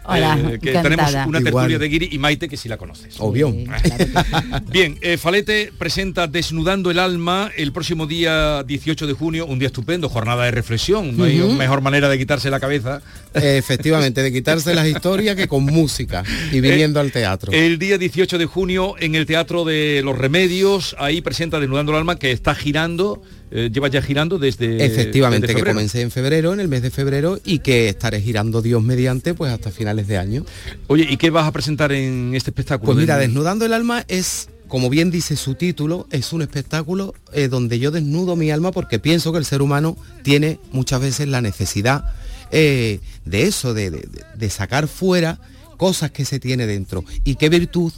Hola, Eh, que encantada. tenemos una tertulia Igual. de Guiri y Maite que sí la conoces. Obvio. Bien, eh, Falete presenta Desnudando el Alma el próximo día 18 de junio, un día estupendo, jornada de reflexión, no hay mejor manera de quitarse la cabeza. Eh, Efectivamente, de quitarse las historias que con música y viniendo al teatro. El día 18 de junio en el Teatro de los Remedios, ahí presenta Desnudando el Alma que está girando, eh, lleva ya girando desde Efectivamente, desde que comencé en febrero, en el mes de febrero, y que estaré girando Dios mediante pues hasta finales de año. Oye, ¿y qué vas a presentar en este espectáculo? Pues mira, Desnu- Desnudando el Alma es, como bien dice su título, es un espectáculo eh, donde yo desnudo mi alma porque pienso que el ser humano tiene muchas veces la necesidad eh, de eso, de, de- de sacar fuera cosas que se tiene dentro. Y qué virtud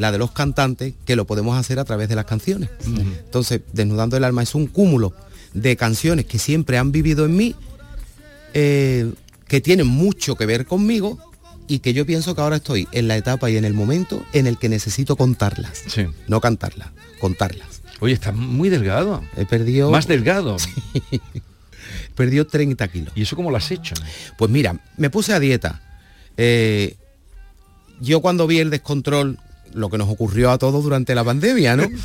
la de los cantantes, que lo podemos hacer a través de las canciones. Entonces, Desnudando el Alma es un cúmulo de canciones que siempre han vivido en mí, eh, que tienen mucho que ver conmigo y que yo pienso que ahora estoy en la etapa y en el momento en el que necesito contarlas. No cantarlas, contarlas. Oye, estás muy delgado. He perdido... Más delgado. Perdió 30 kilos. ¿Y eso cómo lo has hecho? Pues mira, me puse a dieta. Eh, yo cuando vi el descontrol, lo que nos ocurrió a todos durante la pandemia, ¿no?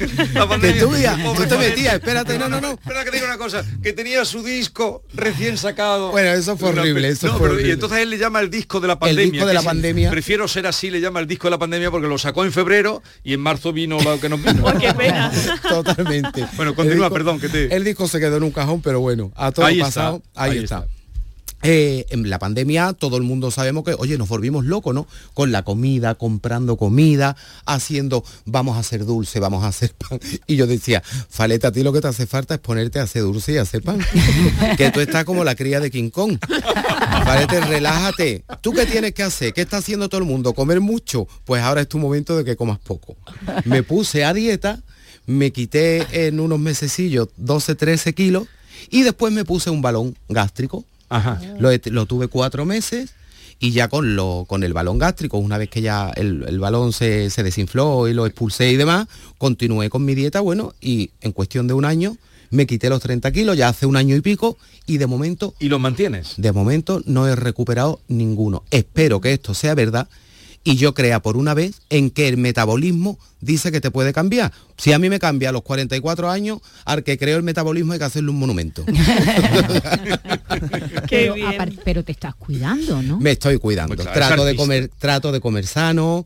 que tú, veías- tú te metías, espérate, no, no, no. Espera que te diga una cosa, que tenía su disco recién sacado. Bueno, eso fue horrible, eso No, fue pero- horrible. Y entonces él le llama el disco de la pandemia. disco de que la pandemia. Prefiero ser así, le llama el disco de la pandemia porque lo sacó en febrero y en marzo vino lo que nos vino. qué pena. Totalmente. Bueno, continúa, El disco- perdón, que te... El disco se quedó en un cajón, pero bueno, a todo Ahí está, pasado, ahí, ahí está. Eh, en la pandemia todo el mundo sabemos que, oye, nos volvimos locos, ¿no? Con la comida, comprando comida, haciendo, vamos a hacer dulce, vamos a hacer pan. Y yo decía, Faleta, a ti lo que te hace falta es ponerte a hacer dulce y a hacer pan. que tú estás como la cría de King Kong. Falete, relájate. ¿Tú qué tienes que hacer? ¿Qué está haciendo todo el mundo? ¿Comer mucho? Pues ahora es tu momento de que comas poco. Me puse a dieta, me quité en unos mesecillos 12, 13 kilos y después me puse un balón gástrico Lo, he- lo tuve cuatro meses y ya con, lo, con el balón gástrico, una vez que ya el, el balón se, se desinfló y lo expulsé y demás, continué con mi dieta, bueno, y en cuestión de un año me quité los 30 kilos, ya hace un año y pico, y de momento... ¿Y los mantienes? De momento no he recuperado ninguno. Espero que esto sea verdad y yo crea por una vez en que el metabolismo dice que te puede cambiar. Si a mí me cambia a los 44 años, al que creo el metabolismo hay que hacerle un monumento. pero, te estás cuidando, ¿no? me estoy cuidando. Pues claro, trato es de comer, trato de comer sano.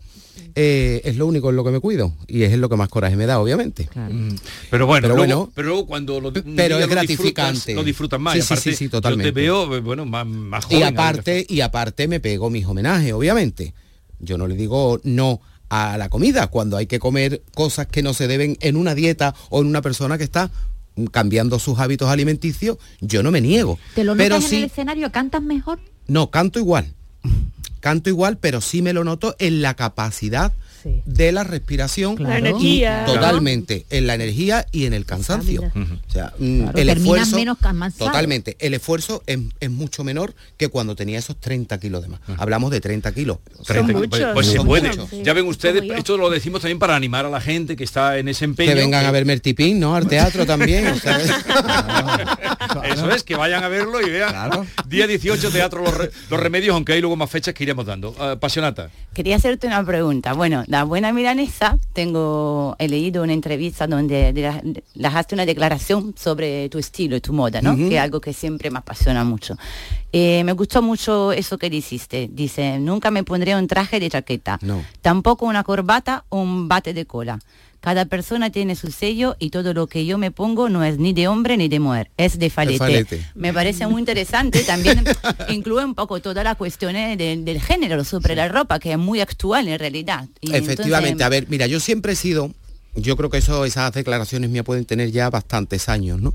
eh, es lo único en lo que me cuido y es en lo que más coraje me da, obviamente. Mm. Pero bueno, Pero luego, bueno, pero luego cuando lo, pero es lo gratificante. disfrutas, lo disfrutas más. Sí, y sí, aparte, sí, sí, Yo totalmente. te veo, eh, bueno, más, más joven. y aparte y aparte me pego mis homenajes obviamente yo no le digo no a la comida cuando hay que comer cosas que no se deben en una dieta o en una persona que está cambiando sus hábitos alimenticios yo no me niego ¿Te lo pero notas en el escenario? ¿Cantas mejor? no canto igual canto igual pero sí me lo noto en la capacidad de la respiración La energía. y totalmente en la energía y en el cansancio o sea mm, Claro, el esfuerzo menos cansado. totalmente el esfuerzo es, es mucho menor que cuando tenía esos 30 kilos de más hablamos de 30 kilos 30, pues, pues se Son puede. muchos. Ya ven ustedes, esto lo decimos también para animar a la gente que está en ese empeño. que vengan a verme el tipín no al teatro también o sea, Eso es, que vayan a verlo y vean. Día 18, Teatro Los, Re- Los Remedios, aunque hay luego más fechas que iremos dando. Ah, Pasionata. Quería hacerte una pregunta. Bueno, la buena milanesa, tengo, he leído una entrevista donde de- de- dejaste una declaración sobre tu estilo y tu moda, ¿no? Que es algo que siempre me apasiona mucho. Eh, me gustó mucho eso que dijiste. Dice, nunca me pondré un traje de chaqueta, no tampoco una corbata o un bate de cola. Cada persona tiene su sello y todo lo que yo me pongo no es ni de hombre ni de mujer, es de falete. falete. Me parece muy interesante. También incluye un poco toda la cuestión eh, del, género sobre la ropa, que es muy actual en realidad. Y efectivamente entonces, a ver mira yo siempre he sido yo creo que eso esas declaraciones mías pueden tener ya bastantes años no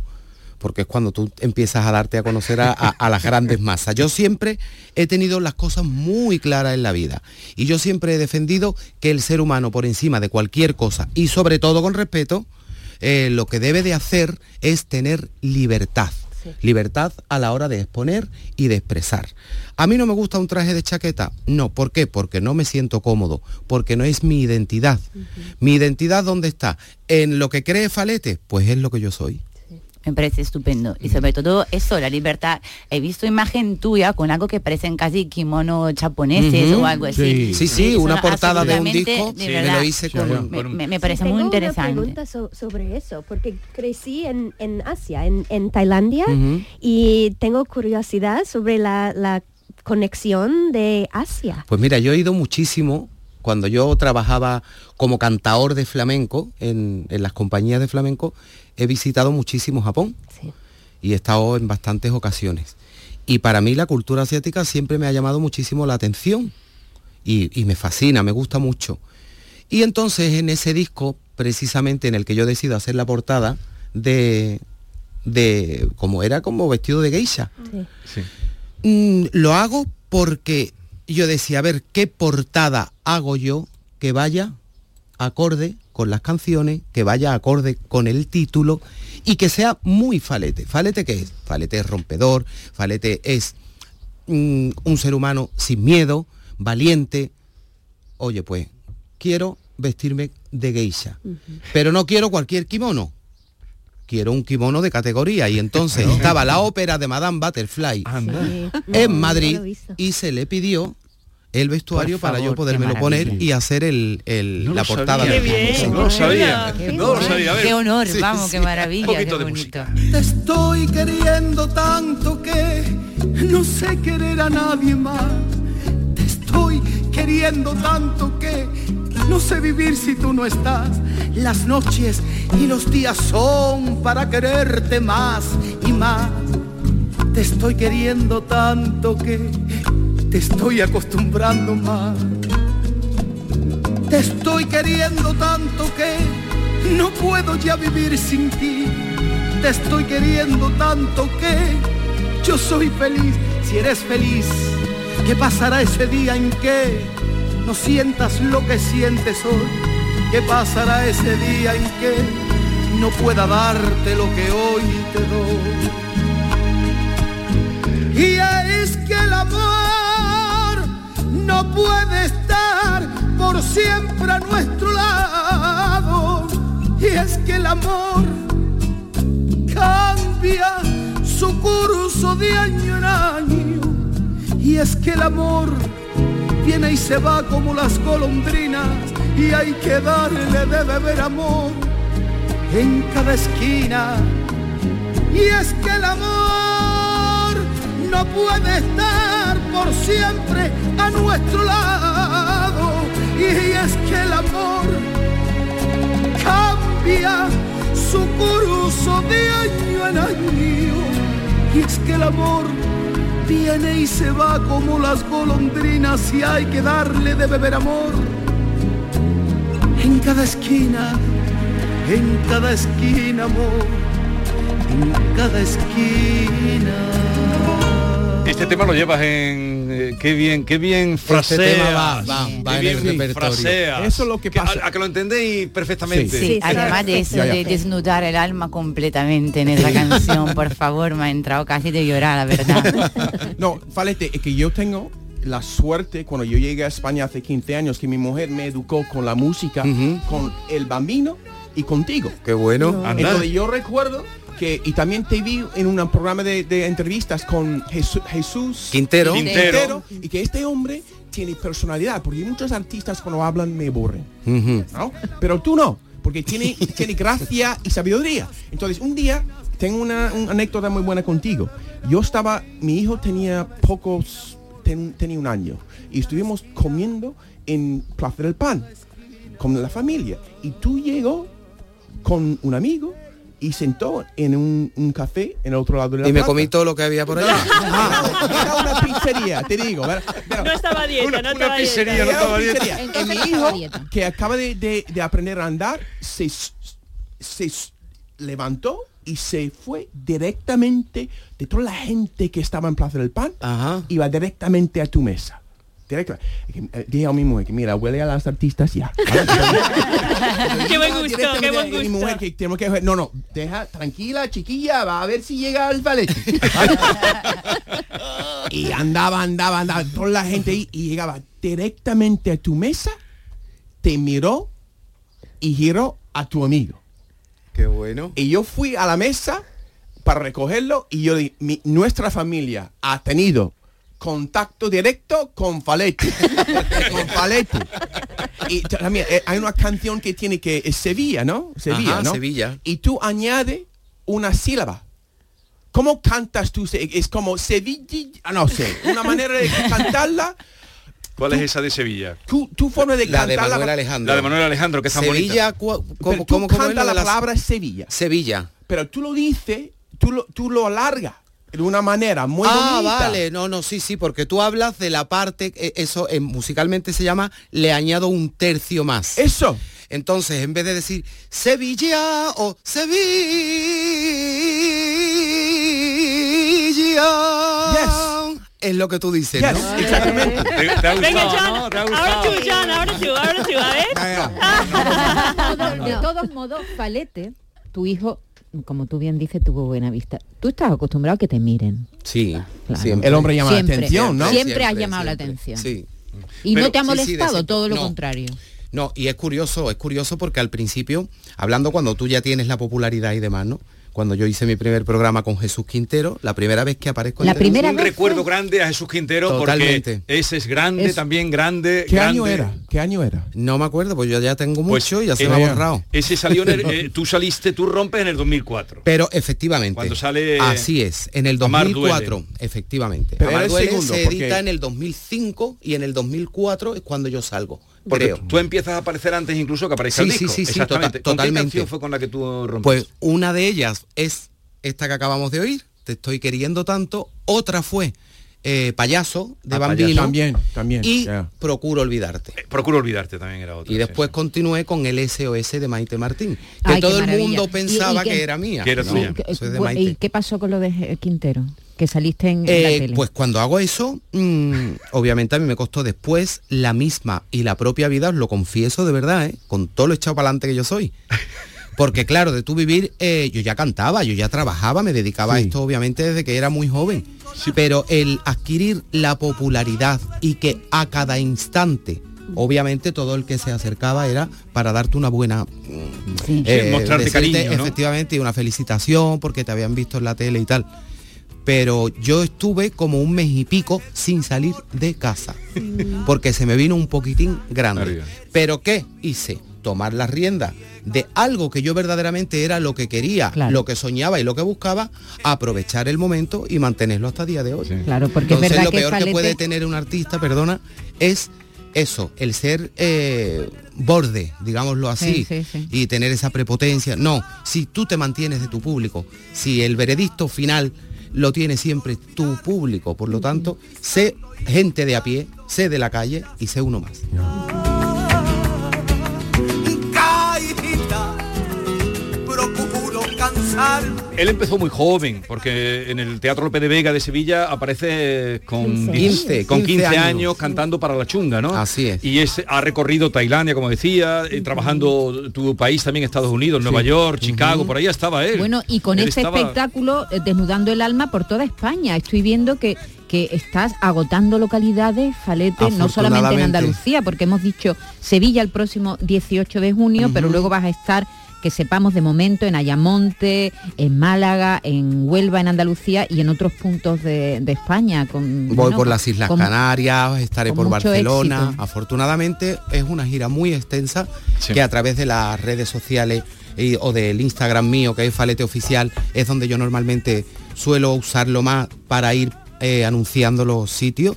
porque es cuando tú empiezas a darte a conocer a, a- a las grandes masas. Yo siempre he tenido las cosas muy claras en la vida y yo siempre he defendido que el ser humano por encima de cualquier cosa y sobre todo con respeto, eh, lo que debe de hacer es tener libertad. Libertad a la hora de exponer y de expresar. A mí no me gusta un traje de chaqueta. No, ¿por qué? Porque no me siento cómodo, porque no es mi identidad. Mi identidad, ¿dónde está? En lo que cree Falete, pues es lo que yo soy. Me parece estupendo. Y sobre todo eso, la libertad. He visto imagen tuya con algo que parecen casi kimono japoneses o algo así. Sí, sí, una portada de un disco, de sí, me verdad, lo hice con- me, me- me Sí, parece tengo muy una interesante. pregunta so- sobre eso, porque crecí en, en Asia, en, en Tailandia, y tengo curiosidad sobre la, la conexión de Asia. Pues mira, yo he ido muchísimo cuando yo trabajaba como cantador de flamenco en, en las compañías de flamenco, he visitado muchísimo Japón y he estado en bastantes ocasiones. Y para mí la cultura asiática siempre me ha llamado muchísimo la atención y, y me fascina, me gusta mucho. Y entonces en ese disco, precisamente en el que yo decido hacer la portada de, de como era como vestido de geisha, Mm, lo hago porque yo decía, a ver, ¿qué portada hago yo que vaya acorde con las canciones, que vaya acorde con el título y que sea muy falete? ¿Falete qué es? Falete es rompedor, falete es mm, un ser humano sin miedo, valiente. Oye, pues, quiero vestirme de geisha, pero no quiero cualquier kimono. Quiero un kimono de categoría y entonces estaba la ópera de Madame Butterfly en Madrid y se le pidió el vestuario para yo podérmelo poner y hacer el, el- No la lo portada sabía. del Qué disco. bien, No lo sabía, Qué no lo sabía. A ver. Qué honor, Sí, vamos, sí. qué maravilla, Un poquito qué de bonito. Te estoy queriendo tanto que no sé querer a nadie más. Te estoy queriendo tanto que no sé vivir si tú no estás. Las noches y los días son para quererte más y más. Te estoy queriendo tanto que te estoy acostumbrando más. Te estoy queriendo tanto que no puedo ya vivir sin ti. Te estoy queriendo tanto que yo soy feliz si eres feliz. ¿Qué pasará ese día en que no sientas lo que sientes hoy? ¿Qué pasará ese día en que no pueda darte lo que hoy te doy? Y es que el amor no puede estar por siempre a nuestro lado. Y es que el amor cambia su curso de año en año. Y es que el amor viene y se va como las golondrinas y hay que darle de beber amor en cada esquina. Y es que el amor no puede estar por siempre a nuestro lado. Y es que el amor cambia su curso de año en año. Y es que el amor viene y se va como las golondrinas y hay que darle de beber amor en cada esquina, en cada esquina amor, en cada esquina. Este tema lo llevas en eh, qué bien, qué bien frasea. tema va, va, qué va en bien el repertorio. fraseas. Eso es lo que pasa. A, a que lo entendéis perfectamente. Sí, además de eso, de desnudar el alma completamente en esa canción, por favor, me ha entrado casi de llorar, la verdad. No, Falete, es que yo tengo la suerte cuando yo llegué a España hace 15 años que mi mujer me educó con la música, con el bambino y contigo. Qué bueno. Entonces yo recuerdo que, y también te vi en un programa de, de entrevistas con Jesús, Jesús Quintero. Quintero. y que este hombre tiene personalidad, porque muchos artistas cuando hablan me aburren, Ujú. ¿no? Pero tú no, porque tiene, tiene gracia y sabiduría. Entonces un día tengo una, una anécdota muy buena contigo. Yo estaba, mi hijo tenía pocos, ten- tenía un año, y estuvimos comiendo en Plaza del Pan con la familia. Y tú llegó con un amigo y sentó en un, un café en el otro lado de la Y me plaza. comí todo lo que había por allá. Era una pizzería, te digo. Pero- No estaba a dieta, Una- no una estaba dieta. no pizzería. Y mi hijo, dieta. que acaba de, de- de aprender a andar, se, levantó y se fue directamente de toda la gente que estaba en Plaza del Pan, Ajá. iba directamente a tu mesa. Directo. Eh, Dije a mi mujer que mira, huele a las artistas ya. Qué buen gusto, Directamente qué a buen Mi gusto. mujer que tenemos que no, no, deja tranquila, chiquilla, va a ver si llega al ballet. y andaba, andaba, andaba, toda la gente ahí y llegaba directamente a tu mesa, te miró y giró a tu amigo. Qué bueno. Y yo fui a la mesa para recogerlo y yo dije, "Mi- nuestra familia ha tenido contacto directo con Faletti. con Faletti. Y también eh, hay una canción que tiene que es Sevilla, ¿no? Sevilla, Ajá, ¿no? Sevilla. Y tú añade una sílaba. ¿Cómo cantas tú? Es como Sevilla, no sé, una manera de cantarla, ¿Cuál es esa de Sevilla? tu, tu forma de La de. Manuel Alejandro. La de Manuel Alejandro, que es tan Sevilla, ¿cómo, tú cómo, cómo lo la las- palabra Sevilla. Sevilla. pero tú lo dices, tú lo, tú lo alargas de una manera muy ah, bonita. vale, no, no, sí, sí, porque tú hablas de la parte, eh, eso eh, musicalmente se llama, le añado un tercio más. Eso. Entonces, en vez de decir Sevilla o Sevilla, es lo que tú dices, Yes, ¿no? exactamente. ¿Te, te ha Venga, ha ahora tú, Jan, ahora tú, ahora tú, a ver. De todos modos, Falete, tu hijo, como tú bien dices, tuvo buena vista. Tú estás acostumbrado a que te miren. Sí, Claro. siempre. El hombre llama Siempre. la atención, ¿no? Siempre has llamado la atención. Sí. Y Pero- no te ha sí, sí, de molestado, todo lo no. contrario. No, y es curioso, es curioso porque al principio, hablando cuando tú ya tienes la popularidad y demás, ¿no? Cuando yo hice mi primer programa con Jesús Quintero, la primera vez que aparezco en La primera Un vez recuerdo fue- grande a Jesús Quintero Totalmente. porque ese es grande, Es- también grande. ¿Qué año era? ¿Qué año era? No me acuerdo, pues yo ya tengo Pues, mucho y ya se eh, me ha ya. borrado. Ese salió en el, eh, tú saliste, tú rompes en el 2004. Pero efectivamente. Cuando sale Así es, en el Amar 2004, duele. efectivamente. Pero Amar duele segundo, se porque- edita en el 2005 y en el 2004 es cuando yo salgo. Porque creo. tú empiezas a aparecer antes incluso que aparezca Sí, el sí, disco. sí, sí, Exactamente. tota- ¿Con qué totalmente. fue con la que tú rompes? Pues una de ellas es esta que acabamos de oír, Te estoy queriendo tanto. Otra fue eh, Payaso de Ah, Bambino. Payaso. También, también. Y. Procuro olvidarte. Procuro olvidarte también era otra. Y después sí. continué con el SOS de Maite Martín. Que Ay, todo el mundo ¿Y- pensaba y que era mía. Que era No, tuya. ¿Y qué- eso es de bu- Maite. ¿Y qué pasó con lo de eh, Quintero? Que saliste en, en la Eh, tele. pues cuando hago eso, mm, obviamente a mí me costó después la misma y la propia vida, os lo confieso de verdad, ¿eh? con todo lo echado para adelante que yo soy. Porque claro, de tú vivir, eh, yo ya cantaba, yo ya trabajaba, me dedicaba a esto obviamente desde que era muy joven. Pero el adquirir la popularidad y que a cada instante, obviamente todo el que se acercaba era para darte una buena... Sí, mostrarte decirte, cariño, ¿no? Efectivamente, y una felicitación porque te habían visto en la tele y tal. Pero yo estuve como un mes y pico sin salir de casa. Porque se me vino un poquitín grande. Pero ¿qué hice? Tomar las riendas de algo que yo verdaderamente era lo que quería, lo que soñaba y lo que buscaba, aprovechar el momento y mantenerlo hasta el día de hoy. Claro, porque es Entonces verdad lo que peor que Falete- puede tener un artista, perdona, es eso, el ser eh, borde, digámoslo así, Sí, sí, sí. y tener esa prepotencia. No, si tú te mantienes de tu público, si el veredicto final lo tiene siempre tu público, por lo tanto, sé gente de a pie, sé de la calle y sé uno más. Él empezó muy joven, porque en el Teatro López de Vega de Sevilla aparece con 15. 15, con 15 15 años, años. cantando para la chunga, ¿no? Así es. Y es, ha recorrido Tailandia, como decía, eh, trabajando tu país también, Estados Unidos, Nueva York, Chicago, por ahí estaba él. Bueno, y con Él este estaba- espectáculo, eh, desnudando el alma por toda España, estoy viendo que, que estás agotando localidades, Falete, no solamente en. Andalucía, porque hemos dicho Sevilla el próximo 18 de junio, pero luego vas a estar que sepamos de momento en Ayamonte, en Málaga, en Huelva, en Andalucía y en otros puntos de, de España. Con, Voy bueno, por las Islas con- Canarias, estaré por Barcelona. éxito. Afortunadamente es una gira muy extensa que a través de las redes sociales y- o del Instagram mío, que es Falete Oficial, es donde yo normalmente suelo usarlo más para ir eh, anunciando los sitios.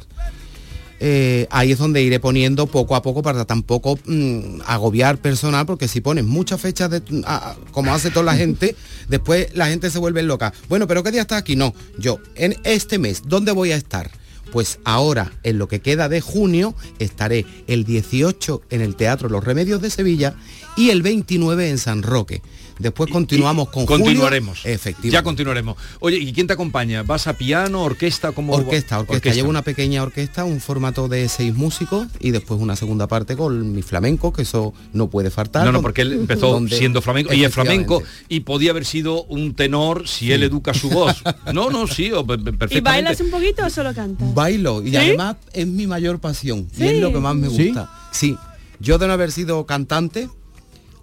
Eh, ahí es donde iré poniendo poco a poco para tampoco mm, agobiar personal, porque si pones muchas fechas de, a- como hace toda la gente, después la gente se vuelve loca. Bueno, pero ¿qué día estás aquí? No, yo en este mes, ¿dónde voy a estar? Pues ahora, en lo que queda de junio, estaré el 18 en el Teatro Los Remedios de Sevilla y el 29 en San Roque. Después continuamos con Julio. Continuaremos. Efectivamente. Ya continuaremos. Oye, ¿y quién te acompaña? ¿Vas a piano, orquesta? como Orquesta, orquesta. Llevo una pequeña orquesta, un formato de seis músicos y después una segunda parte con mi flamenco, que eso no puede faltar. No, no, porque él empezó donde- siendo flamenco y es flamenco y podía haber sido un tenor si él educa su voz. No, no, sí, o pe- pe- ¿Y perfectamente. bailas un poquito o solo cantas? Bailo y ¿Sí? además es mi mayor pasión y Sí. es lo que más me ¿Sí? gusta. Sí, yo de no haber sido cantante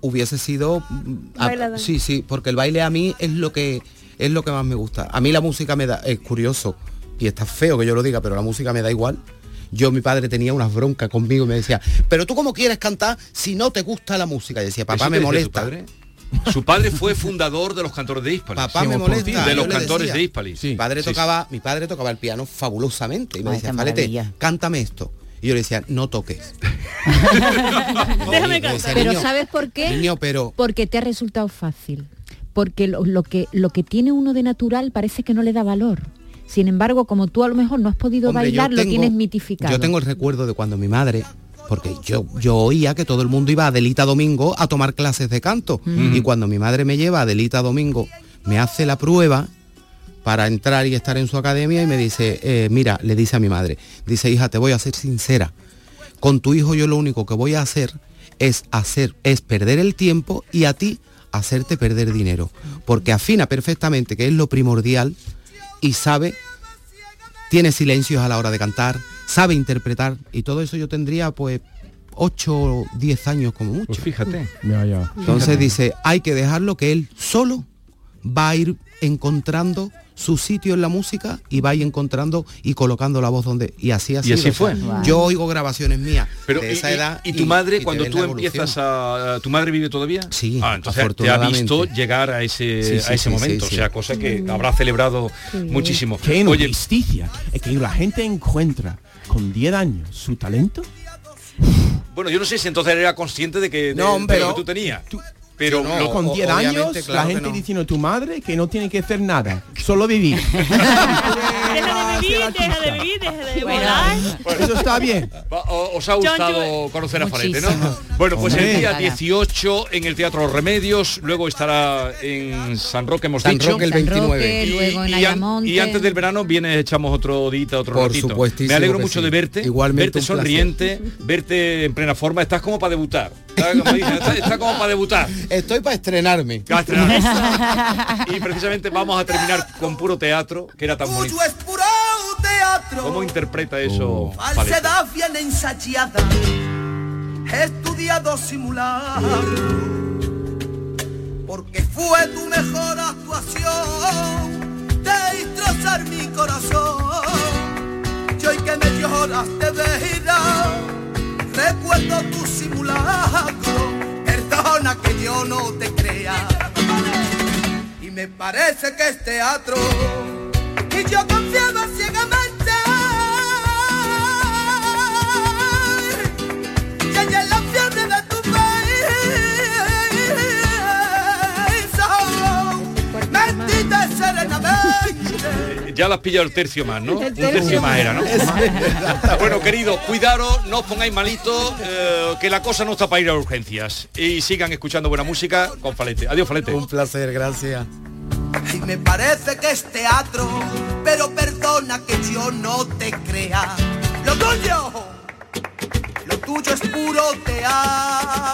hubiese sido mm, a- sí, sí, porque el baile a mí es lo que es lo que más me gusta. A mí la música me da es curioso y está feo que yo lo diga, pero la música me da igual. Yo mi padre tenía unas broncas conmigo y me decía, "Pero tú cómo quieres cantar si no te gusta la música?" Y decía, "Papá ¿Eso me molesta." padre? Su padre fue fundador de los cantores de Hispalis. Papá me molesta. De los cantores decía. de Hispalis. Mi padre tocaba, mi padre tocaba el piano fabulosamente y me Ay, decía, cántame esto. Y yo le decía, no toques. Déjame decía, Pero "Niño, ¿sabes por qué? Niño, pero Porque te ha resultado fácil. Porque lo, lo que, lo que tiene uno de natural parece que no le da valor. Sin embargo, como tú a lo mejor no has podido Hombre, bailar, lo tienes mitificado. Yo tengo el recuerdo de cuando mi madre, porque yo, yo oía que todo el mundo iba a Adelita Domingo a tomar clases de canto. Mm. Y cuando mi madre me lleva a Adelita Domingo, me hace la prueba para entrar y estar en su academia y me dice, eh, mira, le dice a mi madre, dice, hija, te voy a ser sincera. Con tu hijo yo lo único que voy a hacer es hacer, es perder el tiempo y a ti hacerte perder dinero. Porque afina perfectamente, que es lo primordial, y sabe tiene silencios a la hora de cantar, sabe interpretar y todo eso yo tendría pues 8 o 10 años como mucho. Pues fíjate. Ya, ya. Entonces dice, hay que dejarlo que él solo va a ir encontrando su sitio en la música y va a ir encontrando y colocando la voz donde y así así. Y así fue. Yo oigo grabaciones mías Pero de y, esa y- edad y tu madre cuando tú empiezas a tu madre vive todavía Sí, ah, entonces te ha visto llegar a ese Sí, sí, a ese sí, momento sí, sí. o sea cosa que habrá celebrado muchísimo Qué oye injusticia. Es que la gente encuentra con 10 años su talento. bueno yo no sé si entonces era consciente de que de, No, de lo pero- que tú tenías pero lo- con 10 obviamente, años, claro la gente no. diciendo tu madre que no tiene que hacer nada, solo vivir. Deja de vivir, deja de vivir, deja de volar. Eso está bien. Os ha gustado conocer a Falete, ¿no? Bueno, pues el día 18 en el Teatro Remedios, luego estará en San Roque, hemos San dicho. Roque el San 29. Roque, Y- luego en y, an- Ayamonte. y antes del verano viene, echamos otro día, otro Por ratito. supuestísimo Me alegro mucho sí. de verte, Igualmente verte sonriente, verte en plena forma. Estás como para debutar. Estás como, está, está como para debutar. Estoy para estrenarme. Y precisamente vamos a terminar con puro teatro, que era tan bonito. ¿Cómo interpreta eso? Falete? Falsedad bien ensayada, estudiado simulado, porque fue tu mejor actuación de destrozar mi corazón. Y hoy que me lloras de vida, recuerdo tu simulacro, perdona que yo no te crea. Y me parece que es teatro, Ya las pillado el tercio más, ¿no? El Un tercio más. era, ¿no? bueno, queridos, cuidaros, no os pongáis malitos, eh, que la cosa no está para ir a urgencias. Y sigan escuchando buena música con Falete. Adiós, Falete. Un placer, gracias. Y me parece que es teatro, pero perdona que yo no te crea. Lo tuyo, lo tuyo es puro teatro.